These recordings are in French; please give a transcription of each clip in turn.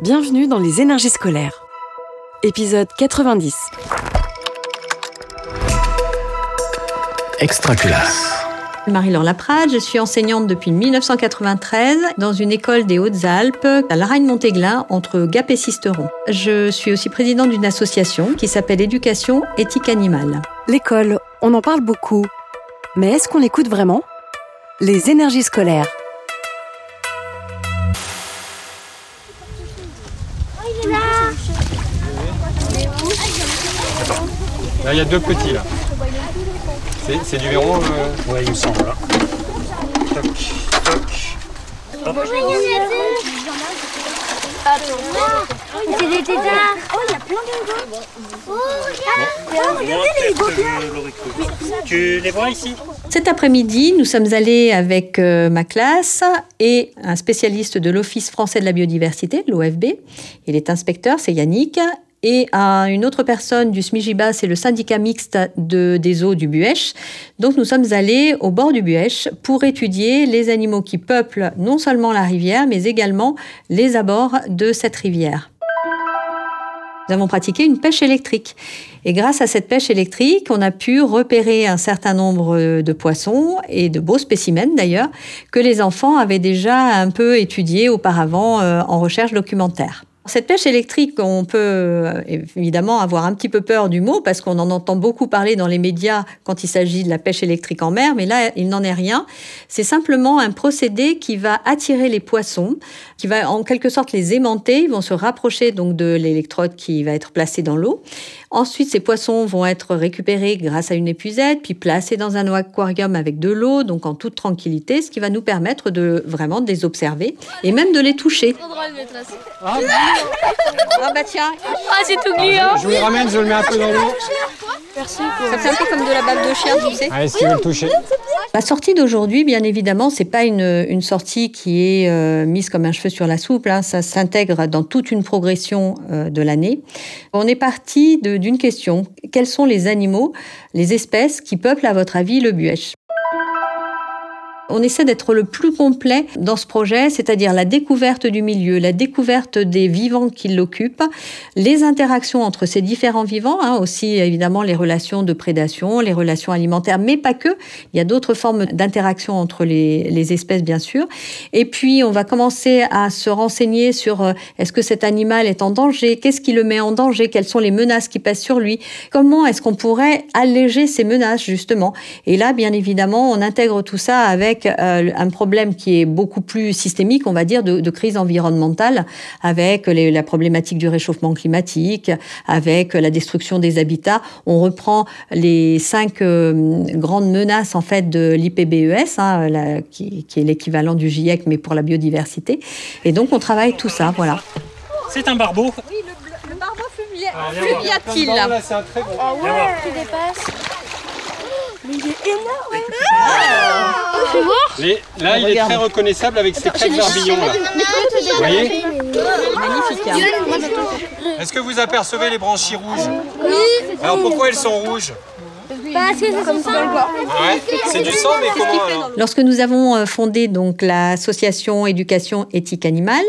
Bienvenue dans les énergies scolaires. Épisode 90. Extraculasse. Marie-Laure Laprade, je suis enseignante depuis 1993 dans une école des Hautes-Alpes à Laragne-Montéglin entre Gap et Sisteron. Je suis aussi présidente d'une association qui s'appelle Éducation éthique animale. L'école, on en parle beaucoup. Mais est-ce qu'on l'écoute vraiment? Les énergies scolaires. Là, il y a deux petits là. C'est- C'est du verron euh, Ouais, il me semble. là. toc, toc. C'est des tétards. Oh, il y a plein de. Oh, regarde. Oh, regardez les. Tu les vois ici? Cet après-midi, nous sommes allés avec euh, ma classe et un spécialiste de l'Office français de la biodiversité, l'OFB. Il est inspecteur, c'est Yannick. Et à une autre personne du SMIGIBA, c'est le syndicat mixte de, des eaux du Buèche. Donc nous sommes allés au bord du Buèche pour étudier les animaux qui peuplent non seulement la rivière, mais également les abords de cette rivière. Nous avons pratiqué une pêche électrique. Et grâce à cette pêche électrique, on a pu repérer un certain nombre de poissons et de beaux spécimens d'ailleurs, que les enfants avaient déjà un peu étudiés auparavant euh, en recherche documentaire. Cette pêche électrique, on peut euh, évidemment avoir un petit peu peur du mot parce qu'on en entend beaucoup parler dans les médias quand il s'agit de la pêche électrique en mer, mais là, il n'en est rien. C'est simplement un procédé qui va attirer les poissons, qui va en quelque sorte les aimanter. Ils vont se rapprocher donc de l'électrode qui va être placée dans l'eau. Ensuite, ces poissons vont être récupérés grâce à une épuisette, puis placés dans un aquarium avec de l'eau, donc en toute tranquillité, ce qui va nous permettre de vraiment de les observer et même de les toucher. Ah bah tiens, Ah, c'est tout gluant. Je vous le ramène, je le mets un peu dans l'eau. ça fait un peu comme de la bave de chien, tu sais. Allez, si tu veux le toucher. La sortie d'aujourd'hui, bien évidemment, c'est pas une, une sortie qui est euh, mise comme un cheveu sur la soupe. hein. Ça s'intègre dans toute une progression euh, de l'année. On est parti d'une question quels sont les animaux, les espèces qui peuplent, à votre avis, le Buèche on essaie d'être le plus complet dans ce projet, c'est-à-dire la découverte du milieu, la découverte des vivants qui l'occupent, les interactions entre ces différents vivants, hein, aussi évidemment les relations de prédation, les relations alimentaires, mais pas que. Il y a d'autres formes d'interaction entre les, les espèces, bien sûr. Et puis, on va commencer à se renseigner sur euh, est-ce que cet animal est en danger, qu'est-ce qui le met en danger, quelles sont les menaces qui pèsent sur lui, comment est-ce qu'on pourrait alléger ces menaces, justement? Et là, bien évidemment, on intègre tout ça avec euh, un problème qui est beaucoup plus systémique, on va dire, de, de crise environnementale, avec les- la problématique du réchauffement climatique, avec la destruction des habitats. On reprend les cinq euh, grandes menaces en fait de l'IPBES, hein, la- qui, qui est l'équivalent du GIEC mais pour la biodiversité. Et donc on travaille tout ça, voilà. C'est un barbeau. Le barbeau Ah, t il Là, c'est un très bon. Ah ouais. Mais il est énorme. Les- Là, il est très reconnaissable avec ses quatre barbillons là. Vous voyez Magnifique. hein. Est-ce que vous apercevez les branchies rouges Oui. Alors pourquoi elles sont rouges? Parce que c'est comme ça. Ouais. C'est du sang, mais comment alors Lorsque nous avons euh, fondé donc l'association Éducation éthique animale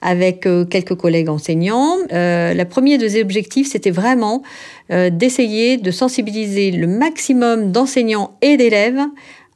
avec euh, quelques collègues enseignants, euh, le premier des objectifs c'était vraiment euh, d'essayer de sensibiliser le maximum d'enseignants et d'élèves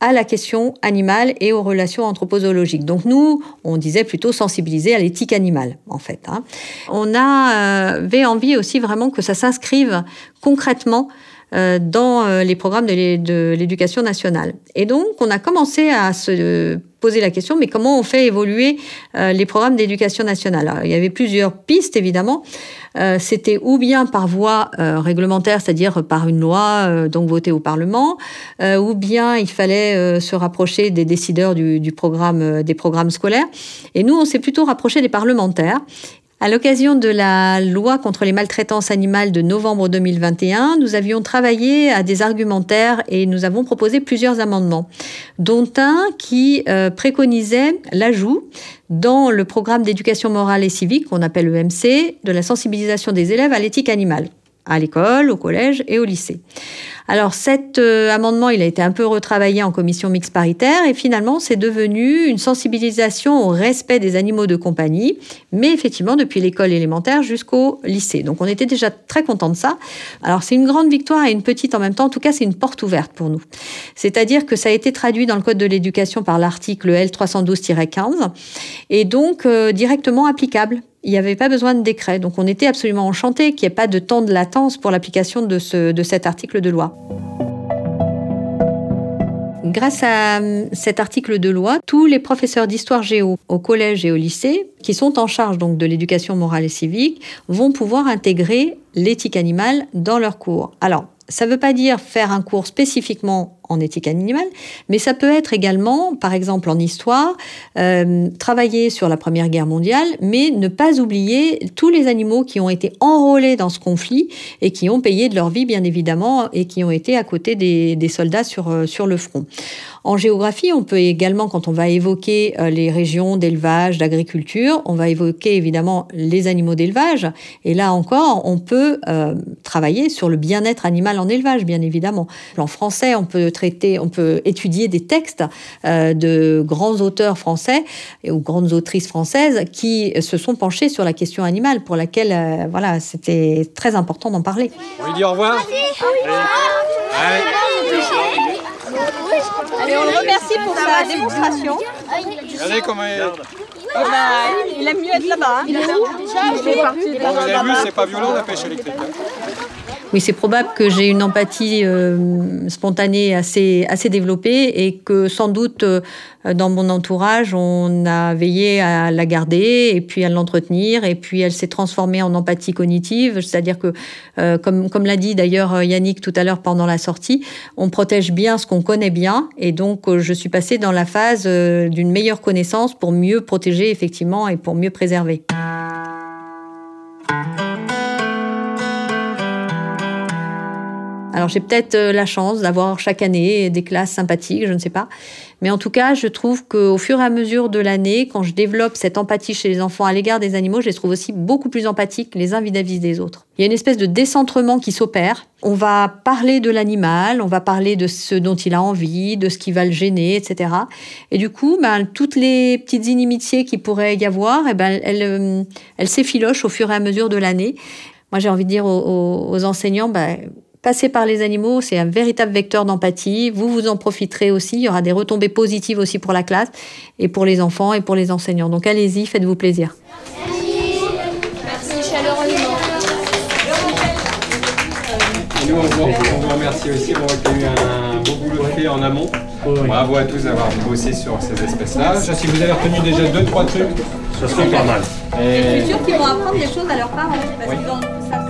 à la question animale et aux relations anthropozoologiques. Donc nous, on disait plutôt sensibiliser à l'éthique animale, en fait. hein. On euh, avait envie aussi vraiment que ça s'inscrive concrètement euh, dans euh, les programmes de l'é- de l'éducation nationale. Et donc, on a commencé à se poser la question, mais comment on fait évoluer euh, les programmes d'éducation nationale? Il y avait plusieurs pistes, évidemment. Euh, C'était ou bien par voie euh, réglementaire, c'est-à-dire par une loi euh, donc votée au Parlement, euh, ou bien il fallait euh, se rapprocher des décideurs du, du programme, euh, des programmes scolaires. Et nous, on s'est plutôt rapproché des parlementaires. À l'occasion de la loi contre les maltraitances animales de novembre 2021, nous avions travaillé à des argumentaires et nous avons proposé plusieurs amendements, dont un qui euh, préconisait l'ajout dans le programme d'éducation morale et civique qu'on appelle EMC de la sensibilisation des élèves à l'éthique animale. À l'école, au collège et au lycée. Alors cet euh, amendement, il a été un peu retravaillé en commission mixte paritaire et finalement c'est devenu une sensibilisation au respect des animaux de compagnie, mais effectivement depuis l'école élémentaire jusqu'au lycée. Donc on était déjà très content de ça. Alors c'est une grande victoire et une petite en même temps. En tout cas, c'est une porte ouverte pour nous. C'est-à-dire que ça a été traduit dans le code de l'éducation par l'article L312-15 et donc euh, directement applicable il n'y avait pas besoin de décret. Donc on était absolument enchanté qu'il n'y ait pas de temps de latence pour l'application de, ce, de cet article de loi. Grâce à euh, cet article de loi, tous les professeurs d'histoire géo au collège et au lycée, qui sont en charge donc de l'éducation morale et civique, vont pouvoir intégrer l'éthique animale dans leurs cours. Alors, ça ne veut pas dire faire un cours spécifiquement en éthique animale, mais ça peut être également, par exemple en histoire, euh, travailler sur la Première Guerre mondiale, mais ne pas oublier tous les animaux qui ont été enrôlés dans ce conflit et qui ont payé de leur vie, bien évidemment, et qui ont été à côté des, soldats sur, euh, sur le front. En géographie, on peut également, quand on va évoquer euh, les régions d'élevage, d'agriculture, on va évoquer évidemment les animaux d'élevage. Et là encore, on peut travailler sur le bien-être animal en élevage, bien évidemment. En français, on peut traiter, on peut étudier des textes euh, de grands auteurs français ou grandes autrices françaises qui se sont penchés sur la question animale, pour laquelle, voilà, c'était très important d'en parler. On lui dit au revoir. Allez. Allez, on le remercie pour sa démonstration. Regardez comment il est. Ah bah, il aime mieux être là-bas. Hein. Vous avez vu, c'est pas violent la pêche électrique. Oui, c'est probable que j'ai une empathie euh, spontanée assez, assez développée et que sans doute euh, dans mon entourage, on a veillé à la garder et puis à l'entretenir et puis elle s'est transformée en empathie cognitive, c'est-à-dire que, euh, comme, comme l'a dit d'ailleurs Yannick tout à l'heure pendant la sortie, on protège bien ce qu'on connaît bien et donc euh, je suis passée dans la phase euh, d'une meilleure connaissance pour mieux protéger effectivement et pour mieux préserver. Alors j'ai peut-être euh, la chance d'avoir chaque année des classes sympathiques, je ne sais pas. Mais en tout cas, je trouve qu'au fur et à mesure de l'année, quand je développe cette empathie chez les enfants à l'égard des animaux, je les trouve aussi beaucoup plus empathiques les uns vis-à-vis des autres. Il y a une espèce de décentrement qui s'opère. On va parler de l'animal, on va parler de ce dont il a envie, de ce qui va le gêner, etc. Et du coup, ben, toutes les petites inimitiés qui pourraient y avoir, eh ben, elles, euh, elles s'effilochent au fur et à mesure de l'année. Moi, j'ai envie de dire aux- aux enseignants, ben, passer par les animaux, c'est un véritable vecteur d'empathie. Vous, vous en profiterez aussi. Il y aura des retombées positives aussi pour la classe et pour les enfants et pour les enseignants. Donc allez-y, faites-vous plaisir. Et nous, on vous, on vous remercie aussi a eu un beau boulot fait en amont. Bravo à tous d'avoir bossé sur ces espèces-là. Je Si vous avez retenu déjà deux, trois trucs, Ça serait pas mal. et sûr qu'ils vont apprendre des choses à leurs parents parce qu'ils vont